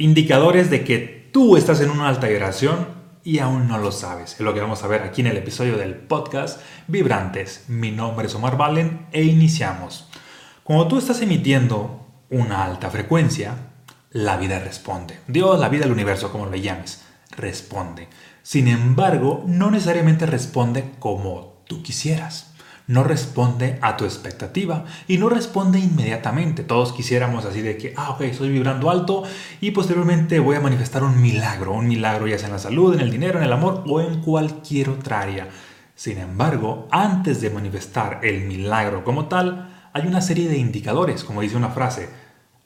Indicadores de que tú estás en una alta vibración y aún no lo sabes. Es lo que vamos a ver aquí en el episodio del podcast Vibrantes. Mi nombre es Omar Valen e iniciamos. Cuando tú estás emitiendo una alta frecuencia, la vida responde. Dios, la vida, el universo, como lo llames, responde. Sin embargo, no necesariamente responde como tú quisieras no responde a tu expectativa y no responde inmediatamente. Todos quisiéramos así de que, ah, ok, estoy vibrando alto y posteriormente voy a manifestar un milagro, un milagro ya sea en la salud, en el dinero, en el amor o en cualquier otra área. Sin embargo, antes de manifestar el milagro como tal, hay una serie de indicadores, como dice una frase.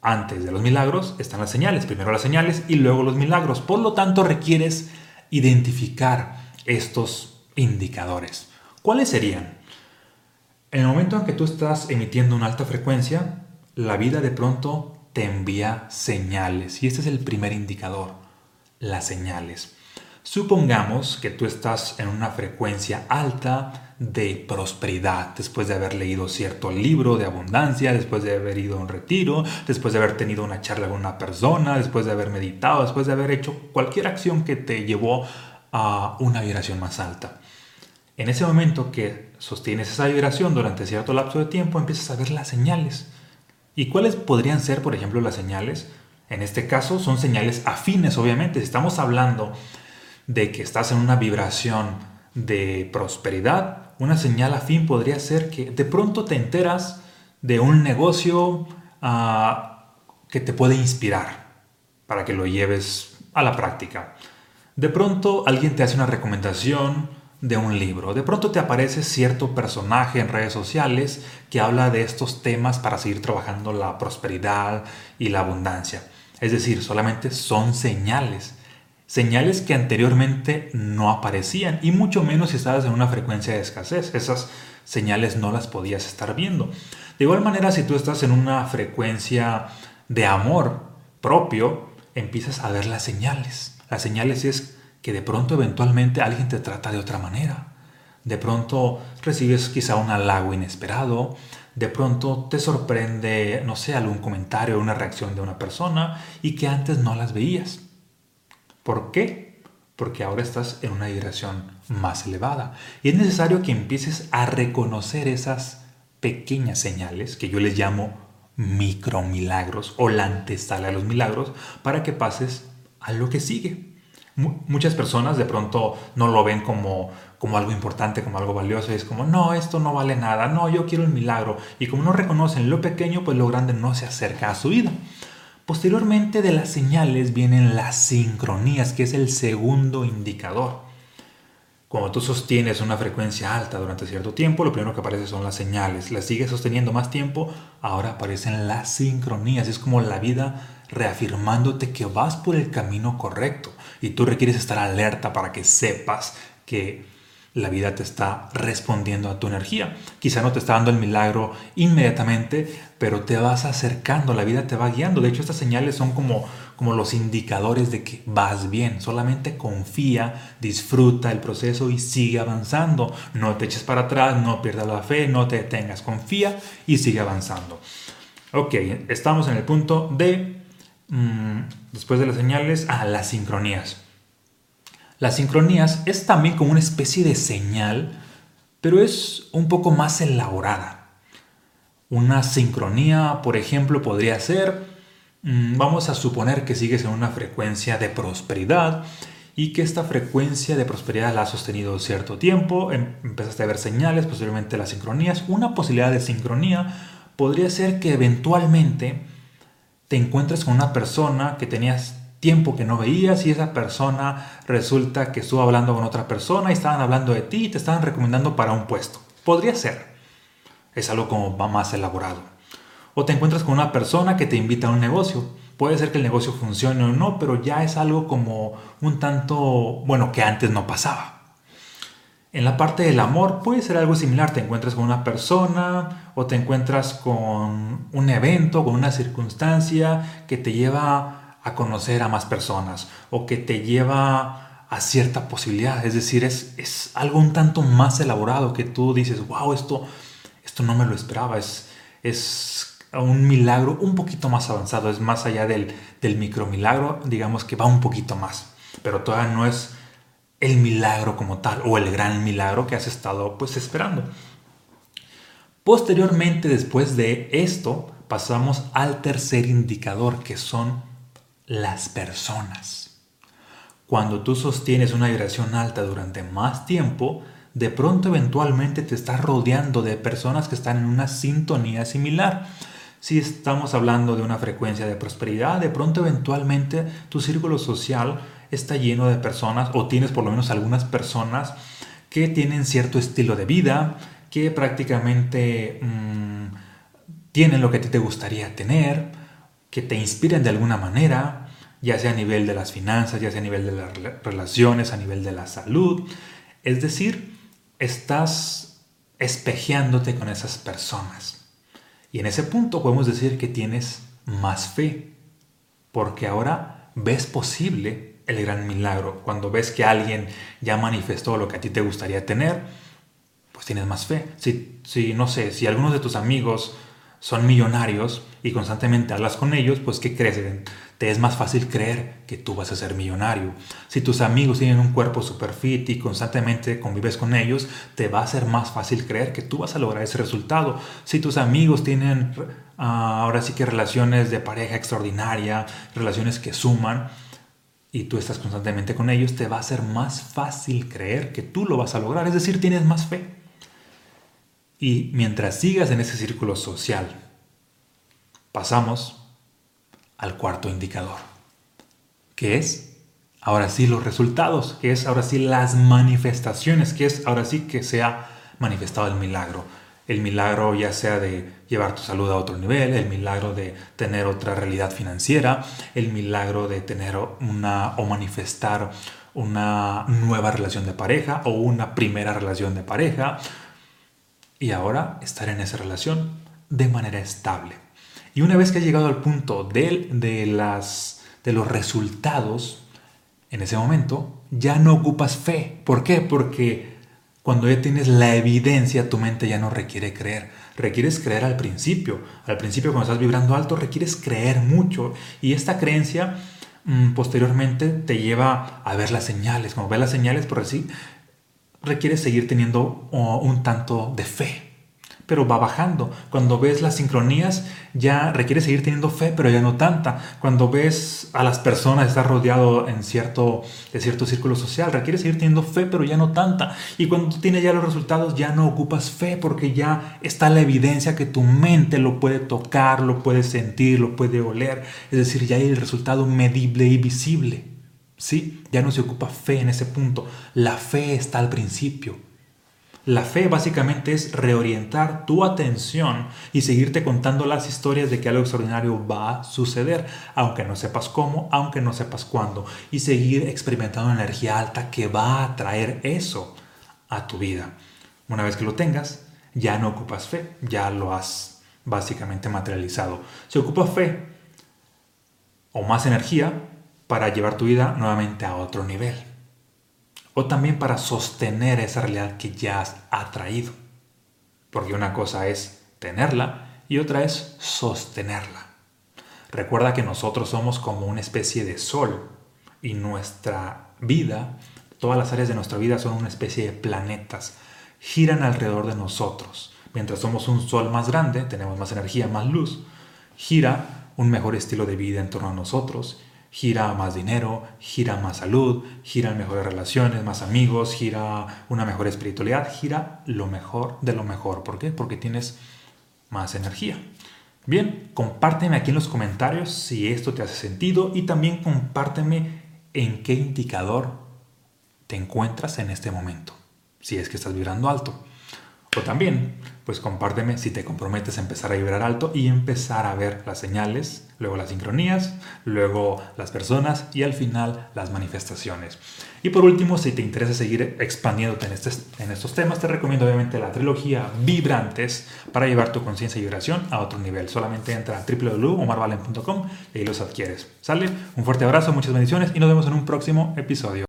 Antes de los milagros están las señales, primero las señales y luego los milagros. Por lo tanto, requieres identificar estos indicadores. ¿Cuáles serían? En el momento en que tú estás emitiendo una alta frecuencia, la vida de pronto te envía señales. Y este es el primer indicador, las señales. Supongamos que tú estás en una frecuencia alta de prosperidad, después de haber leído cierto libro de abundancia, después de haber ido a un retiro, después de haber tenido una charla con una persona, después de haber meditado, después de haber hecho cualquier acción que te llevó a una vibración más alta. En ese momento que sostienes esa vibración durante cierto lapso de tiempo, empiezas a ver las señales. ¿Y cuáles podrían ser, por ejemplo, las señales? En este caso son señales afines, obviamente. Si estamos hablando de que estás en una vibración de prosperidad, una señal afín podría ser que de pronto te enteras de un negocio ah, que te puede inspirar para que lo lleves a la práctica. De pronto alguien te hace una recomendación de un libro. De pronto te aparece cierto personaje en redes sociales que habla de estos temas para seguir trabajando la prosperidad y la abundancia. Es decir, solamente son señales. Señales que anteriormente no aparecían y mucho menos si estabas en una frecuencia de escasez. Esas señales no las podías estar viendo. De igual manera, si tú estás en una frecuencia de amor propio, empiezas a ver las señales. Las señales es que de pronto eventualmente alguien te trata de otra manera. De pronto recibes quizá un halago inesperado, de pronto te sorprende, no sé, algún comentario o una reacción de una persona y que antes no las veías. ¿Por qué? Porque ahora estás en una vibración más elevada y es necesario que empieces a reconocer esas pequeñas señales que yo les llamo micromilagros o la antesala de los milagros para que pases a lo que sigue muchas personas de pronto no lo ven como, como algo importante, como algo valioso, es como, no, esto no vale nada, no, yo quiero el milagro, y como no reconocen lo pequeño, pues lo grande no se acerca a su vida. Posteriormente de las señales vienen las sincronías, que es el segundo indicador. Cuando tú sostienes una frecuencia alta durante cierto tiempo, lo primero que aparece son las señales. Las sigues sosteniendo más tiempo, ahora aparecen las sincronías. Es como la vida reafirmándote que vas por el camino correcto y tú requieres estar alerta para que sepas que la vida te está respondiendo a tu energía. Quizá no te está dando el milagro inmediatamente, pero te vas acercando, la vida te va guiando. De hecho, estas señales son como, como los indicadores de que vas bien. Solamente confía, disfruta el proceso y sigue avanzando. No te eches para atrás, no pierdas la fe, no te detengas. Confía y sigue avanzando. Ok, estamos en el punto de Mm, después de las señales, a las sincronías. Las sincronías es también como una especie de señal, pero es un poco más elaborada. Una sincronía, por ejemplo, podría ser, mm, vamos a suponer que sigues en una frecuencia de prosperidad y que esta frecuencia de prosperidad la has sostenido cierto tiempo, em, empezaste a ver señales, posiblemente las sincronías. Una posibilidad de sincronía podría ser que eventualmente te encuentres con una persona que tenías tiempo que no veías y esa persona resulta que estuvo hablando con otra persona y estaban hablando de ti y te estaban recomendando para un puesto. Podría ser. Es algo como más elaborado. O te encuentras con una persona que te invita a un negocio. Puede ser que el negocio funcione o no, pero ya es algo como un tanto, bueno, que antes no pasaba. En la parte del amor puede ser algo similar, te encuentras con una persona o te encuentras con un evento, con una circunstancia que te lleva a conocer a más personas o que te lleva a cierta posibilidad. Es decir, es, es algo un tanto más elaborado que tú dices, wow, esto, esto no me lo esperaba, es, es un milagro un poquito más avanzado, es más allá del, del micromilagro, digamos que va un poquito más, pero todavía no es el milagro como tal o el gran milagro que has estado pues esperando. Posteriormente, después de esto, pasamos al tercer indicador que son las personas. Cuando tú sostienes una vibración alta durante más tiempo, de pronto eventualmente te estás rodeando de personas que están en una sintonía similar. Si estamos hablando de una frecuencia de prosperidad, de pronto eventualmente tu círculo social está lleno de personas o tienes por lo menos algunas personas que tienen cierto estilo de vida, que prácticamente mmm, tienen lo que a ti te gustaría tener, que te inspiren de alguna manera, ya sea a nivel de las finanzas, ya sea a nivel de las relaciones, a nivel de la salud. Es decir, estás espejeándote con esas personas. Y en ese punto podemos decir que tienes más fe, porque ahora ves posible el gran milagro. Cuando ves que alguien ya manifestó lo que a ti te gustaría tener, pues tienes más fe. Si, si no sé, si algunos de tus amigos son millonarios y constantemente hablas con ellos, pues ¿qué crees? Te es más fácil creer que tú vas a ser millonario. Si tus amigos tienen un cuerpo super fit y constantemente convives con ellos, te va a ser más fácil creer que tú vas a lograr ese resultado. Si tus amigos tienen ah, ahora sí que relaciones de pareja extraordinaria, relaciones que suman, y tú estás constantemente con ellos, te va a ser más fácil creer que tú lo vas a lograr. Es decir, tienes más fe. Y mientras sigas en ese círculo social, pasamos al cuarto indicador, que es ahora sí los resultados, que es ahora sí las manifestaciones, que es ahora sí que se ha manifestado el milagro. El milagro ya sea de llevar tu salud a otro nivel, el milagro de tener otra realidad financiera, el milagro de tener una o manifestar una nueva relación de pareja o una primera relación de pareja y ahora estar en esa relación de manera estable. Y una vez que has llegado al punto de, de, las, de los resultados, en ese momento ya no ocupas fe. ¿Por qué? Porque cuando ya tienes la evidencia, tu mente ya no requiere creer. Requieres creer al principio. Al principio cuando estás vibrando alto, requieres creer mucho. Y esta creencia mm, posteriormente te lleva a ver las señales. Como ves las señales, por así, requieres seguir teniendo oh, un tanto de fe pero va bajando. Cuando ves las sincronías, ya requiere seguir teniendo fe, pero ya no tanta. Cuando ves a las personas estar rodeado en cierto, de cierto círculo social, requiere seguir teniendo fe, pero ya no tanta. Y cuando tú tienes ya los resultados, ya no ocupas fe, porque ya está la evidencia que tu mente lo puede tocar, lo puede sentir, lo puede oler. Es decir, ya hay el resultado medible y visible. ¿Sí? Ya no se ocupa fe en ese punto. La fe está al principio. La fe básicamente es reorientar tu atención y seguirte contando las historias de que algo extraordinario va a suceder, aunque no sepas cómo, aunque no sepas cuándo, y seguir experimentando energía alta que va a traer eso a tu vida. Una vez que lo tengas, ya no ocupas fe, ya lo has básicamente materializado. Se ocupa fe o más energía para llevar tu vida nuevamente a otro nivel o también para sostener esa realidad que ya has atraído. Porque una cosa es tenerla y otra es sostenerla. Recuerda que nosotros somos como una especie de sol y nuestra vida, todas las áreas de nuestra vida son una especie de planetas, giran alrededor de nosotros. Mientras somos un sol más grande, tenemos más energía, más luz, gira un mejor estilo de vida en torno a nosotros gira más dinero, gira más salud, gira mejores relaciones, más amigos, gira una mejor espiritualidad, gira lo mejor de lo mejor. ¿Por qué? Porque tienes más energía. Bien, compárteme aquí en los comentarios si esto te hace sentido y también compárteme en qué indicador te encuentras en este momento, si es que estás vibrando alto. O también, pues compárteme si te comprometes a empezar a vibrar alto y empezar a ver las señales, luego las sincronías, luego las personas y al final las manifestaciones. Y por último, si te interesa seguir expandiéndote en, este, en estos temas, te recomiendo obviamente la trilogía Vibrantes para llevar tu conciencia y vibración a otro nivel. Solamente entra a www.omarvalen.com y los adquieres. ¿Sale? Un fuerte abrazo, muchas bendiciones y nos vemos en un próximo episodio.